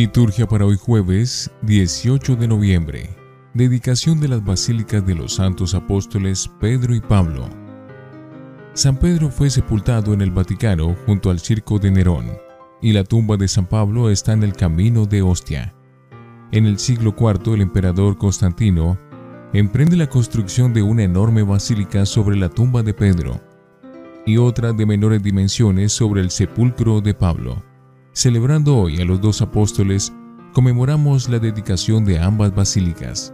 Liturgia para hoy jueves 18 de noviembre. Dedicación de las Basílicas de los Santos Apóstoles Pedro y Pablo. San Pedro fue sepultado en el Vaticano junto al circo de Nerón, y la tumba de San Pablo está en el camino de Ostia. En el siglo IV el emperador Constantino emprende la construcción de una enorme basílica sobre la tumba de Pedro y otra de menores dimensiones sobre el sepulcro de Pablo. Celebrando hoy a los dos apóstoles, conmemoramos la dedicación de ambas basílicas.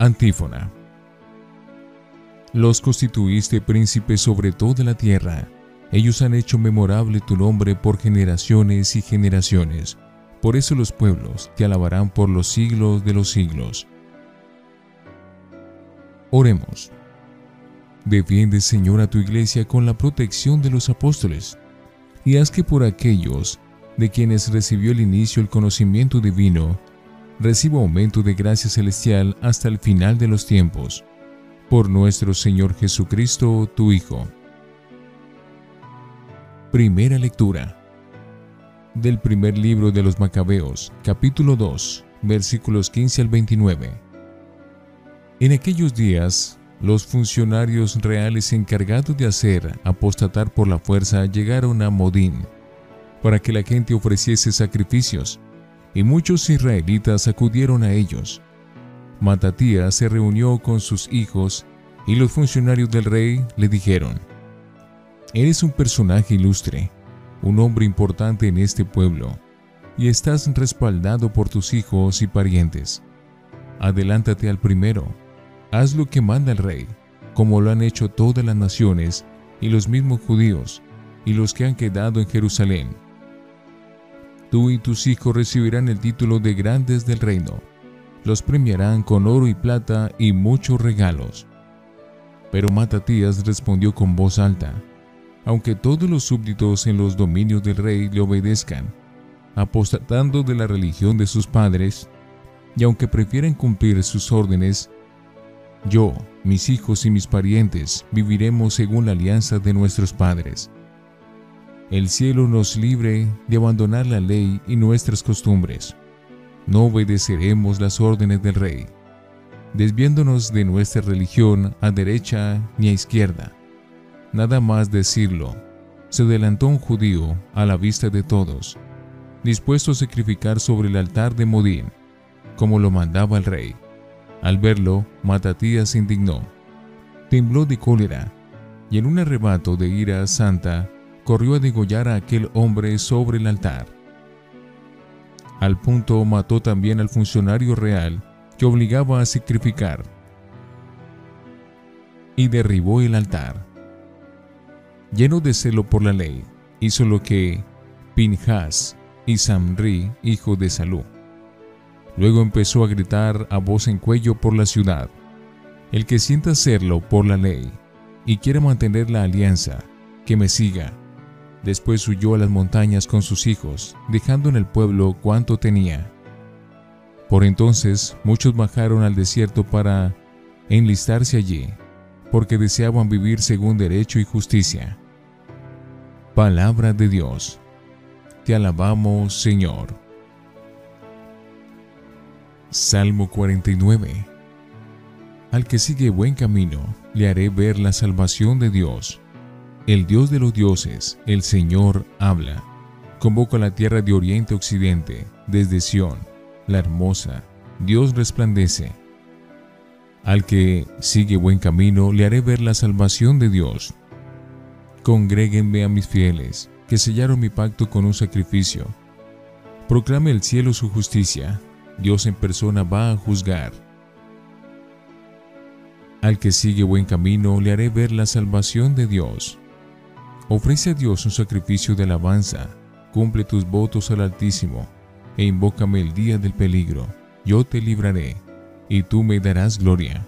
Antífona los constituiste príncipes sobre toda la tierra. Ellos han hecho memorable tu nombre por generaciones y generaciones. Por eso los pueblos te alabarán por los siglos de los siglos. Oremos. Defiende, Señor, a tu iglesia con la protección de los apóstoles, y haz que por aquellos de quienes recibió el inicio el conocimiento divino, reciba aumento de gracia celestial hasta el final de los tiempos por nuestro Señor Jesucristo, tu Hijo. Primera lectura del primer libro de los Macabeos, capítulo 2, versículos 15 al 29. En aquellos días, los funcionarios reales encargados de hacer apostatar por la fuerza llegaron a Modín para que la gente ofreciese sacrificios, y muchos israelitas acudieron a ellos. Matatías se reunió con sus hijos y los funcionarios del rey le dijeron, Eres un personaje ilustre, un hombre importante en este pueblo, y estás respaldado por tus hijos y parientes. Adelántate al primero, haz lo que manda el rey, como lo han hecho todas las naciones y los mismos judíos y los que han quedado en Jerusalén. Tú y tus hijos recibirán el título de grandes del reino los premiarán con oro y plata y muchos regalos. Pero Matatías respondió con voz alta, aunque todos los súbditos en los dominios del rey le obedezcan, apostatando de la religión de sus padres, y aunque prefieren cumplir sus órdenes, yo, mis hijos y mis parientes viviremos según la alianza de nuestros padres. El cielo nos libre de abandonar la ley y nuestras costumbres no obedeceremos las órdenes del rey, desviándonos de nuestra religión a derecha ni a izquierda. Nada más decirlo, se adelantó un judío a la vista de todos, dispuesto a sacrificar sobre el altar de Modín, como lo mandaba el rey. Al verlo, Matatías se indignó, tembló de cólera, y en un arrebato de ira santa, corrió a degollar a aquel hombre sobre el altar. Al punto mató también al funcionario real que obligaba a sacrificar y derribó el altar. Lleno de celo por la ley, hizo lo que Pinjas y Samri, hijo de Salú. Luego empezó a gritar a voz en cuello por la ciudad. El que sienta hacerlo por la ley y quiera mantener la alianza, que me siga Después huyó a las montañas con sus hijos, dejando en el pueblo cuanto tenía. Por entonces muchos bajaron al desierto para enlistarse allí, porque deseaban vivir según derecho y justicia. Palabra de Dios. Te alabamos, Señor. Salmo 49. Al que sigue buen camino, le haré ver la salvación de Dios. El Dios de los dioses, el Señor, habla. Convoca a la tierra de oriente a occidente, desde Sión, la hermosa. Dios resplandece. Al que sigue buen camino, le haré ver la salvación de Dios. Congréguenme a mis fieles, que sellaron mi pacto con un sacrificio. Proclame el cielo su justicia. Dios en persona va a juzgar. Al que sigue buen camino, le haré ver la salvación de Dios. Ofrece a Dios un sacrificio de alabanza, cumple tus votos al Altísimo, e invócame el día del peligro. Yo te libraré, y tú me darás gloria.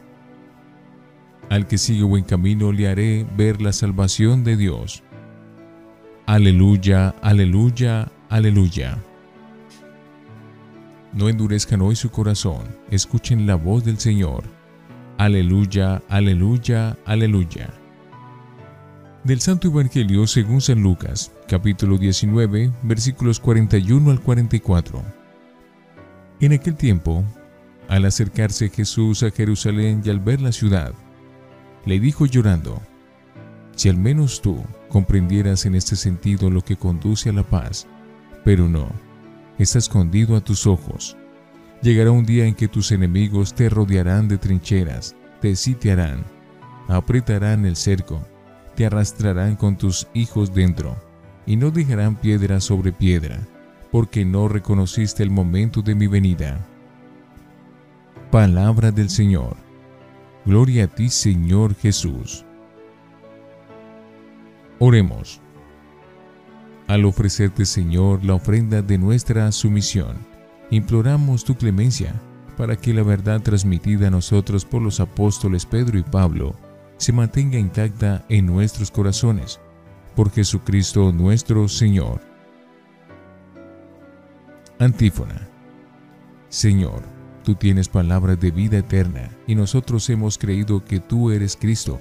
Al que sigue buen camino le haré ver la salvación de Dios. Aleluya, aleluya, aleluya. No endurezcan hoy su corazón, escuchen la voz del Señor. Aleluya, aleluya, aleluya. Del Santo Evangelio según San Lucas, capítulo 19, versículos 41 al 44. En aquel tiempo, al acercarse Jesús a Jerusalén y al ver la ciudad, le dijo llorando, Si al menos tú comprendieras en este sentido lo que conduce a la paz, pero no, está escondido a tus ojos. Llegará un día en que tus enemigos te rodearán de trincheras, te sitiarán, apretarán el cerco, te arrastrarán con tus hijos dentro, y no dejarán piedra sobre piedra, porque no reconociste el momento de mi venida. Palabra del Señor. Gloria a ti, Señor Jesús. Oremos. Al ofrecerte, Señor, la ofrenda de nuestra sumisión, imploramos tu clemencia para que la verdad transmitida a nosotros por los apóstoles Pedro y Pablo se mantenga intacta en nuestros corazones. Por Jesucristo nuestro Señor. Antífona. Señor, tú tienes palabras de vida eterna y nosotros hemos creído que tú eres Cristo,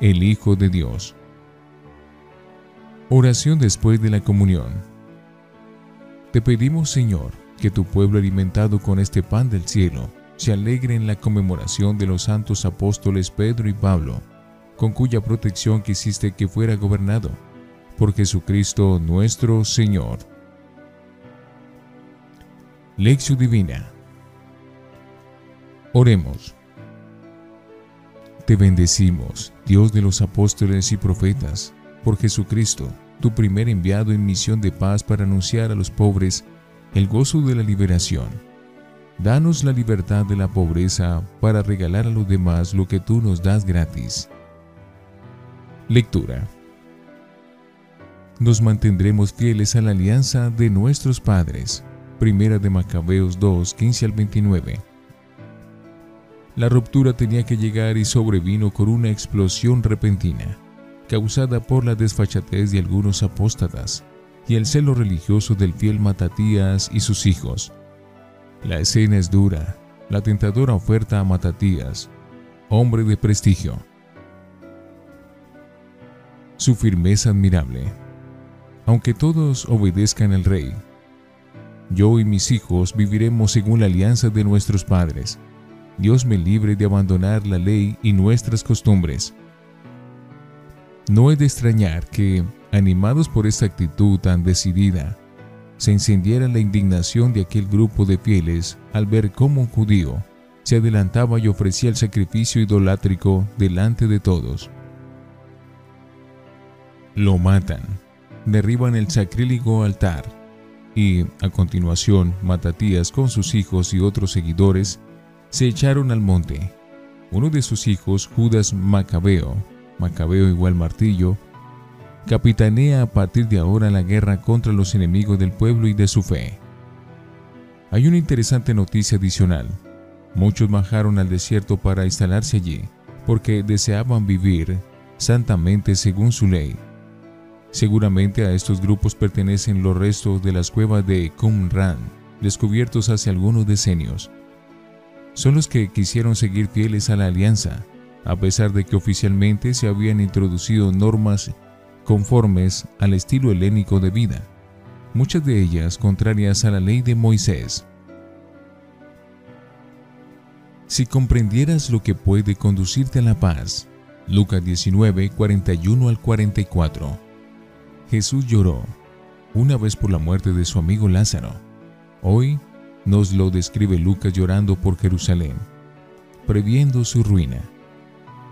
el Hijo de Dios. Oración después de la comunión. Te pedimos, Señor, que tu pueblo alimentado con este pan del cielo se alegre en la conmemoración de los santos apóstoles Pedro y Pablo, con cuya protección quisiste que fuera gobernado, por Jesucristo nuestro Señor. Lección Divina. Oremos. Te bendecimos, Dios de los apóstoles y profetas, por Jesucristo, tu primer enviado en misión de paz para anunciar a los pobres el gozo de la liberación. Danos la libertad de la pobreza para regalar a los demás lo que tú nos das gratis. Lectura. Nos mantendremos fieles a la alianza de nuestros padres. Primera de Macabeos 2, 15 al 29. La ruptura tenía que llegar y sobrevino con una explosión repentina, causada por la desfachatez de algunos apóstatas y el celo religioso del fiel Matatías y sus hijos. La escena es dura, la tentadora oferta a Matatías, hombre de prestigio. Su firmeza admirable. Aunque todos obedezcan al rey, yo y mis hijos viviremos según la alianza de nuestros padres. Dios me libre de abandonar la ley y nuestras costumbres. No es de extrañar que, animados por esta actitud tan decidida, se encendiera la indignación de aquel grupo de fieles al ver cómo un judío se adelantaba y ofrecía el sacrificio idolátrico delante de todos. Lo matan, derriban el sacrílego altar y, a continuación, Matatías con sus hijos y otros seguidores se echaron al monte. Uno de sus hijos, Judas Macabeo, Macabeo igual martillo, capitanea a partir de ahora la guerra contra los enemigos del pueblo y de su fe. Hay una interesante noticia adicional. Muchos bajaron al desierto para instalarse allí, porque deseaban vivir santamente según su ley. Seguramente a estos grupos pertenecen los restos de las cuevas de Qumran, descubiertos hace algunos decenios. Son los que quisieron seguir fieles a la alianza, a pesar de que oficialmente se habían introducido normas conformes al estilo helénico de vida, muchas de ellas contrarias a la ley de Moisés. Si comprendieras lo que puede conducirte a la paz, Lucas 19, 41 al 44. Jesús lloró una vez por la muerte de su amigo Lázaro. Hoy nos lo describe Lucas llorando por Jerusalén, previendo su ruina.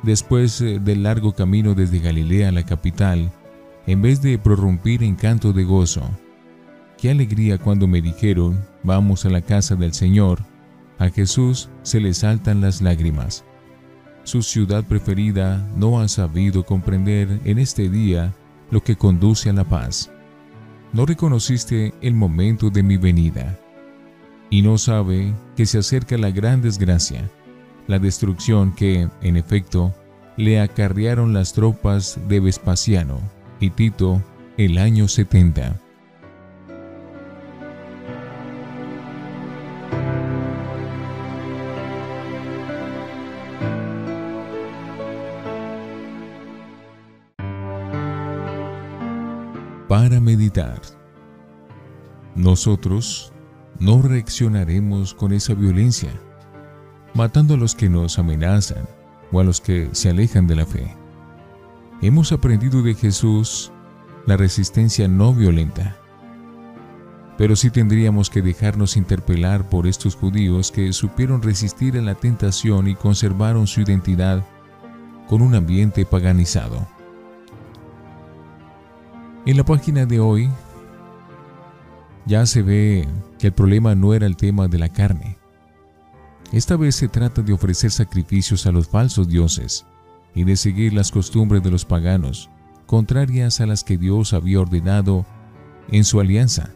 Después eh, del largo camino desde Galilea a la capital, en vez de prorrumpir en canto de gozo. Qué alegría cuando me dijeron, vamos a la casa del Señor. A Jesús se le saltan las lágrimas. Su ciudad preferida no ha sabido comprender en este día lo que conduce a la paz. No reconociste el momento de mi venida y no sabe que se acerca la gran desgracia, la destrucción que, en efecto, le acarrearon las tropas de Vespasiano y Tito el año 70. Nosotros no reaccionaremos con esa violencia, matando a los que nos amenazan o a los que se alejan de la fe. Hemos aprendido de Jesús la resistencia no violenta. Pero sí tendríamos que dejarnos interpelar por estos judíos que supieron resistir a la tentación y conservaron su identidad con un ambiente paganizado. En la página de hoy ya se ve que el problema no era el tema de la carne. Esta vez se trata de ofrecer sacrificios a los falsos dioses y de seguir las costumbres de los paganos, contrarias a las que Dios había ordenado en su alianza.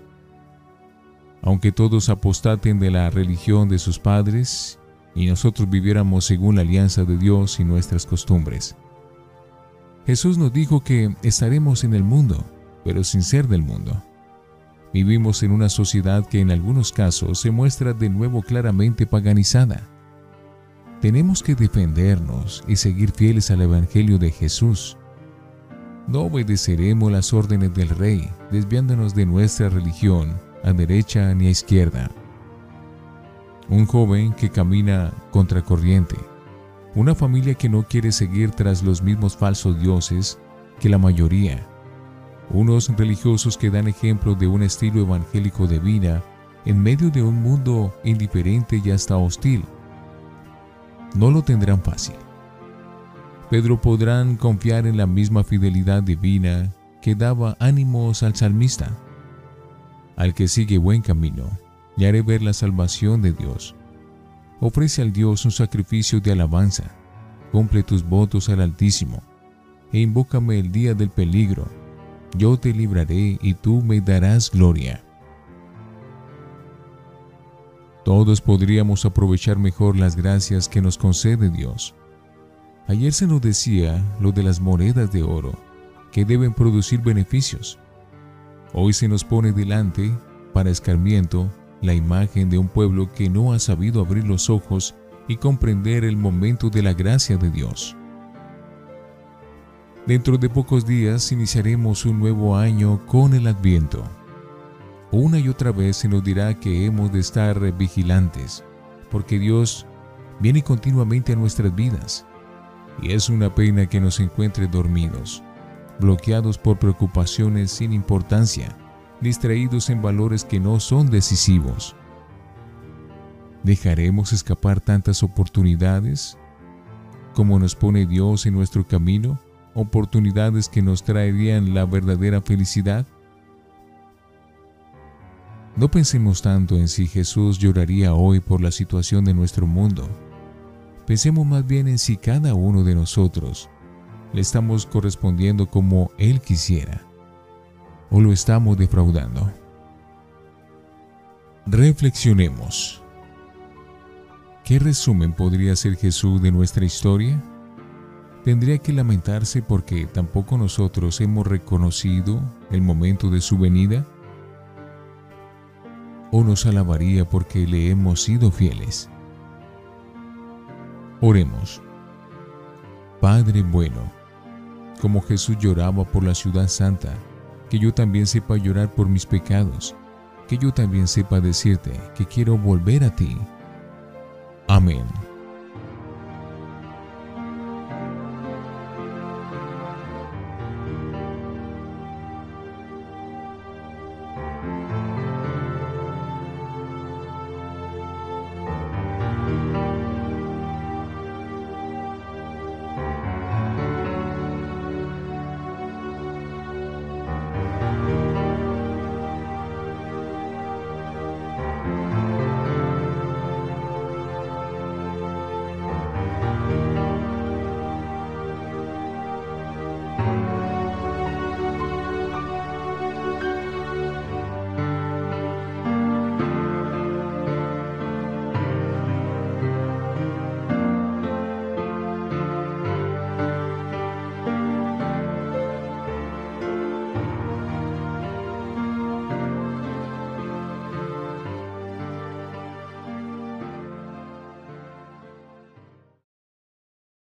Aunque todos apostaten de la religión de sus padres y nosotros viviéramos según la alianza de Dios y nuestras costumbres. Jesús nos dijo que estaremos en el mundo, pero sin ser del mundo. Vivimos en una sociedad que en algunos casos se muestra de nuevo claramente paganizada tenemos que defendernos y seguir fieles al Evangelio de Jesús. No obedeceremos las órdenes del Rey, desviándonos de nuestra religión a derecha ni a izquierda. Un joven que camina contracorriente. Una familia que no quiere seguir tras los mismos falsos dioses que la mayoría. Unos religiosos que dan ejemplo de un estilo evangélico de vida en medio de un mundo indiferente y hasta hostil no lo tendrán fácil. Pedro podrán confiar en la misma fidelidad divina que daba ánimos al salmista. Al que sigue buen camino, le haré ver la salvación de Dios. Ofrece al Dios un sacrificio de alabanza, cumple tus votos al Altísimo, e invócame el día del peligro. Yo te libraré y tú me darás gloria. Todos podríamos aprovechar mejor las gracias que nos concede Dios. Ayer se nos decía lo de las monedas de oro, que deben producir beneficios. Hoy se nos pone delante, para escarmiento, la imagen de un pueblo que no ha sabido abrir los ojos y comprender el momento de la gracia de Dios. Dentro de pocos días iniciaremos un nuevo año con el Adviento. Una y otra vez se nos dirá que hemos de estar vigilantes, porque Dios viene continuamente a nuestras vidas. Y es una pena que nos encuentre dormidos, bloqueados por preocupaciones sin importancia, distraídos en valores que no son decisivos. ¿Dejaremos escapar tantas oportunidades como nos pone Dios en nuestro camino? ¿Oportunidades que nos traerían la verdadera felicidad? No pensemos tanto en si Jesús lloraría hoy por la situación de nuestro mundo. Pensemos más bien en si cada uno de nosotros le estamos correspondiendo como Él quisiera o lo estamos defraudando. Reflexionemos. ¿Qué resumen podría ser Jesús de nuestra historia? ¿Tendría que lamentarse porque tampoco nosotros hemos reconocido el momento de su venida? o nos alabaría porque le hemos sido fieles. Oremos. Padre bueno, como Jesús lloraba por la ciudad santa, que yo también sepa llorar por mis pecados, que yo también sepa decirte que quiero volver a ti. Amén.